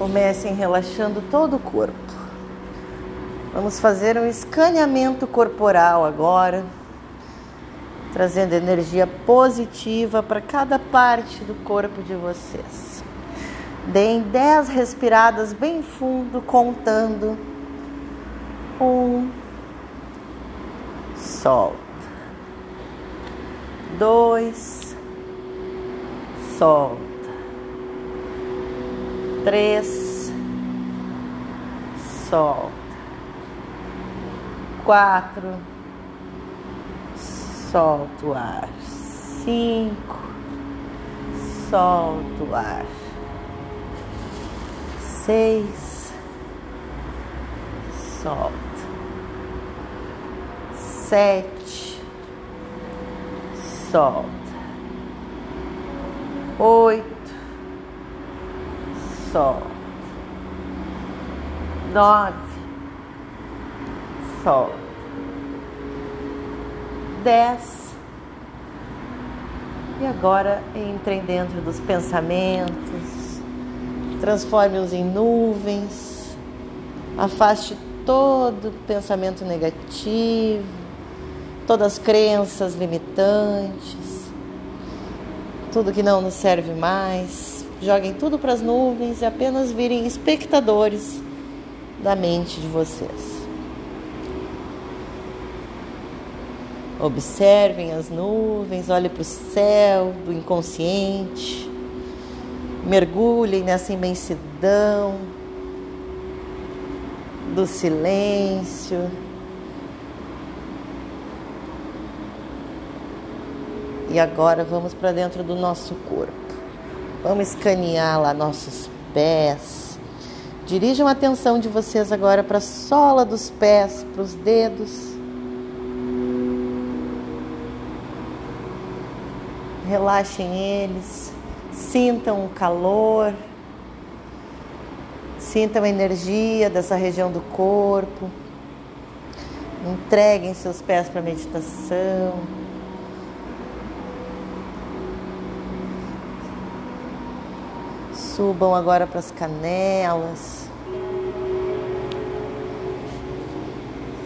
Comecem relaxando todo o corpo. Vamos fazer um escaneamento corporal agora, trazendo energia positiva para cada parte do corpo de vocês. Deem 10 respiradas bem fundo, contando. Um, solta. Dois, solta três, solta, quatro, solta o ar, cinco, solta o ar, seis, solta, sete, solta, oito sol. Nove, sol. Dez. E agora entrem dentro dos pensamentos, transforme-os em nuvens, afaste todo pensamento negativo, todas as crenças limitantes, tudo que não nos serve mais Joguem tudo para as nuvens e apenas virem espectadores da mente de vocês. Observem as nuvens, olhem para o céu do inconsciente, mergulhem nessa imensidão do silêncio. E agora vamos para dentro do nosso corpo. Vamos escanear lá nossos pés. Dirijam a atenção de vocês agora para a sola dos pés, para os dedos. Relaxem eles, sintam o calor, sintam a energia dessa região do corpo. Entreguem seus pés para a meditação. Subam agora para as canelas.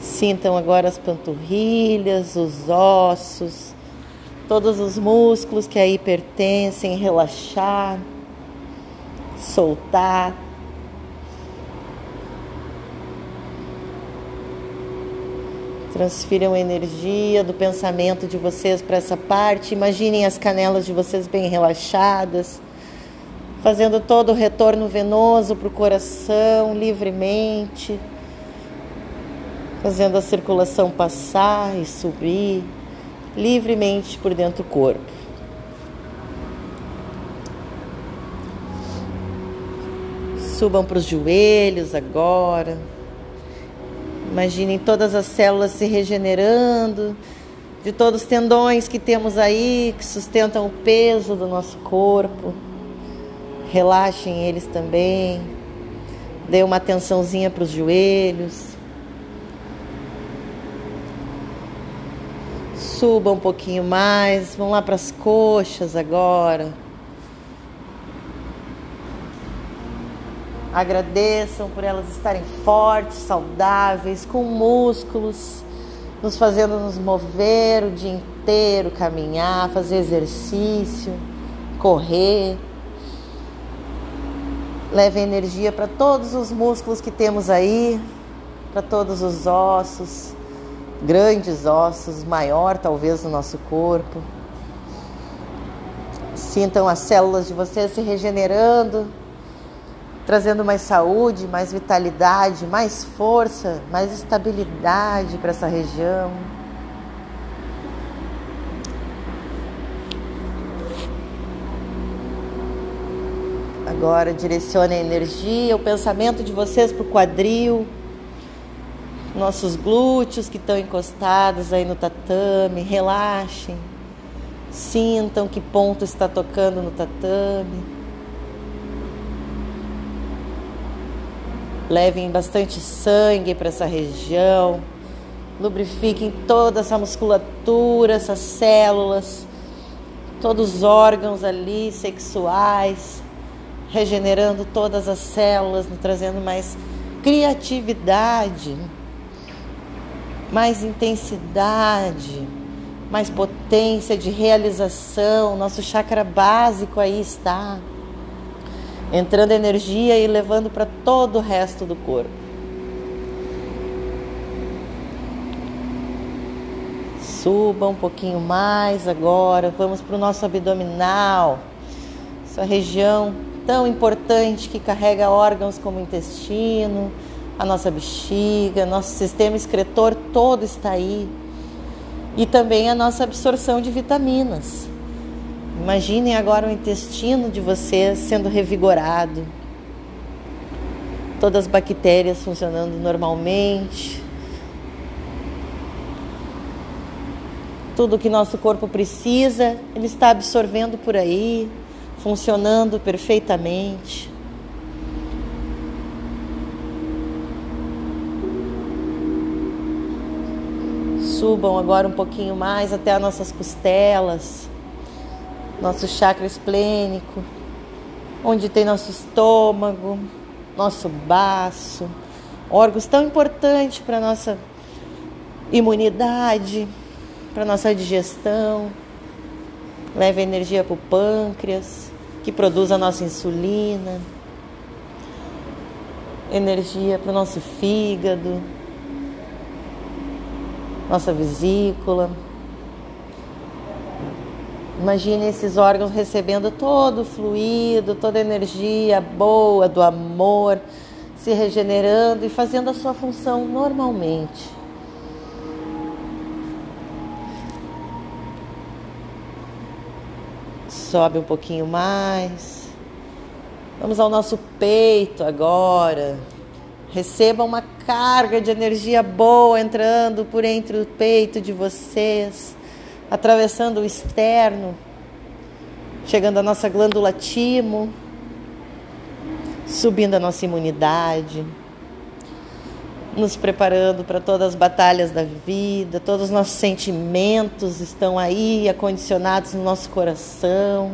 Sintam agora as panturrilhas, os ossos, todos os músculos que aí pertencem, relaxar, soltar. Transfiram energia do pensamento de vocês para essa parte. Imaginem as canelas de vocês bem relaxadas fazendo todo o retorno venoso para o coração livremente, fazendo a circulação passar e subir livremente por dentro do corpo. Subam para os joelhos agora. Imaginem todas as células se regenerando, de todos os tendões que temos aí, que sustentam o peso do nosso corpo. Relaxem eles também. Dê uma atençãozinha para os joelhos. Suba um pouquinho mais. Vão lá para as coxas agora. Agradeçam por elas estarem fortes, saudáveis, com músculos, nos fazendo nos mover o dia inteiro, caminhar, fazer exercício, correr. Leve energia para todos os músculos que temos aí, para todos os ossos, grandes ossos, maior talvez no nosso corpo. Sintam as células de vocês se regenerando, trazendo mais saúde, mais vitalidade, mais força, mais estabilidade para essa região. Agora direcione a energia, o pensamento de vocês para o quadril, nossos glúteos que estão encostados aí no tatame. Relaxem, sintam que ponto está tocando no tatame. Levem bastante sangue para essa região. Lubrifiquem toda essa musculatura, essas células, todos os órgãos ali sexuais regenerando todas as células, nos trazendo mais criatividade, mais intensidade, mais potência de realização. Nosso chakra básico aí está entrando energia e levando para todo o resto do corpo. Suba um pouquinho mais agora. Vamos para o nosso abdominal, essa região tão importante que carrega órgãos como o intestino, a nossa bexiga, nosso sistema excretor todo está aí. E também a nossa absorção de vitaminas. Imaginem agora o intestino de vocês sendo revigorado. Todas as bactérias funcionando normalmente. Tudo que nosso corpo precisa, ele está absorvendo por aí, funcionando perfeitamente. Subam agora um pouquinho mais até as nossas costelas nosso chakra esplênico, onde tem nosso estômago, nosso baço, órgãos tão importantes para nossa imunidade, para nossa digestão. Leva energia para o pâncreas, que produz a nossa insulina, energia para o nosso fígado, nossa vesícula. Imagine esses órgãos recebendo todo o fluido, toda a energia boa do amor, se regenerando e fazendo a sua função normalmente. Sobe um pouquinho mais. Vamos ao nosso peito agora. Receba uma carga de energia boa entrando por entre o peito de vocês atravessando o externo, chegando à nossa glândula timo, subindo a nossa imunidade, nos preparando para todas as batalhas da vida, todos os nossos sentimentos estão aí acondicionados no nosso coração.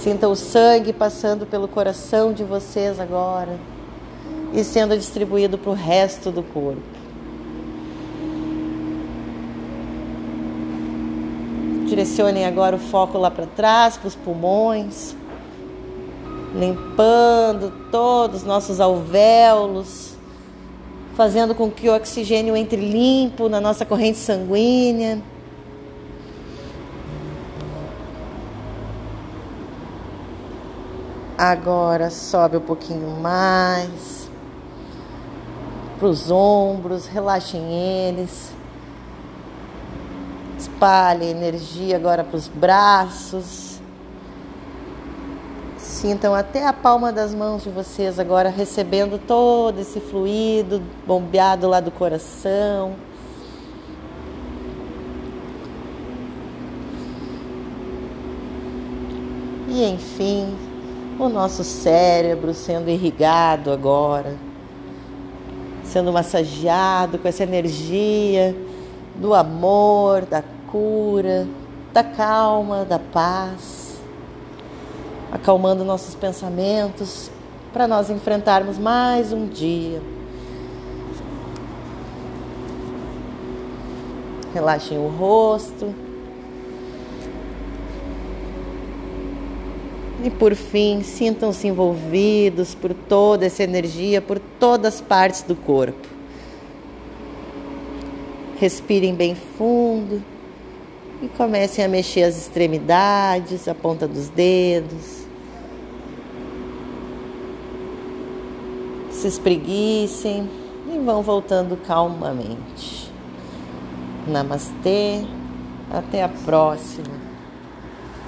Sinta o sangue passando pelo coração de vocês agora e sendo distribuído para o resto do corpo. Direcionem agora o foco lá para trás, para os pulmões, limpando todos os nossos alvéolos, fazendo com que o oxigênio entre limpo na nossa corrente sanguínea. Agora sobe um pouquinho mais para os ombros, relaxem eles. Espalhe energia agora para os braços. Sintam até a palma das mãos de vocês agora recebendo todo esse fluido bombeado lá do coração. E enfim, o nosso cérebro sendo irrigado agora, sendo massageado com essa energia do amor, da cura, da calma, da paz, acalmando nossos pensamentos para nós enfrentarmos mais um dia. Relaxem o rosto. E por fim, sintam-se envolvidos por toda essa energia, por todas as partes do corpo. Respirem bem fundo e comecem a mexer as extremidades, a ponta dos dedos. Se espreguicem e vão voltando calmamente. Namastê, até a próxima.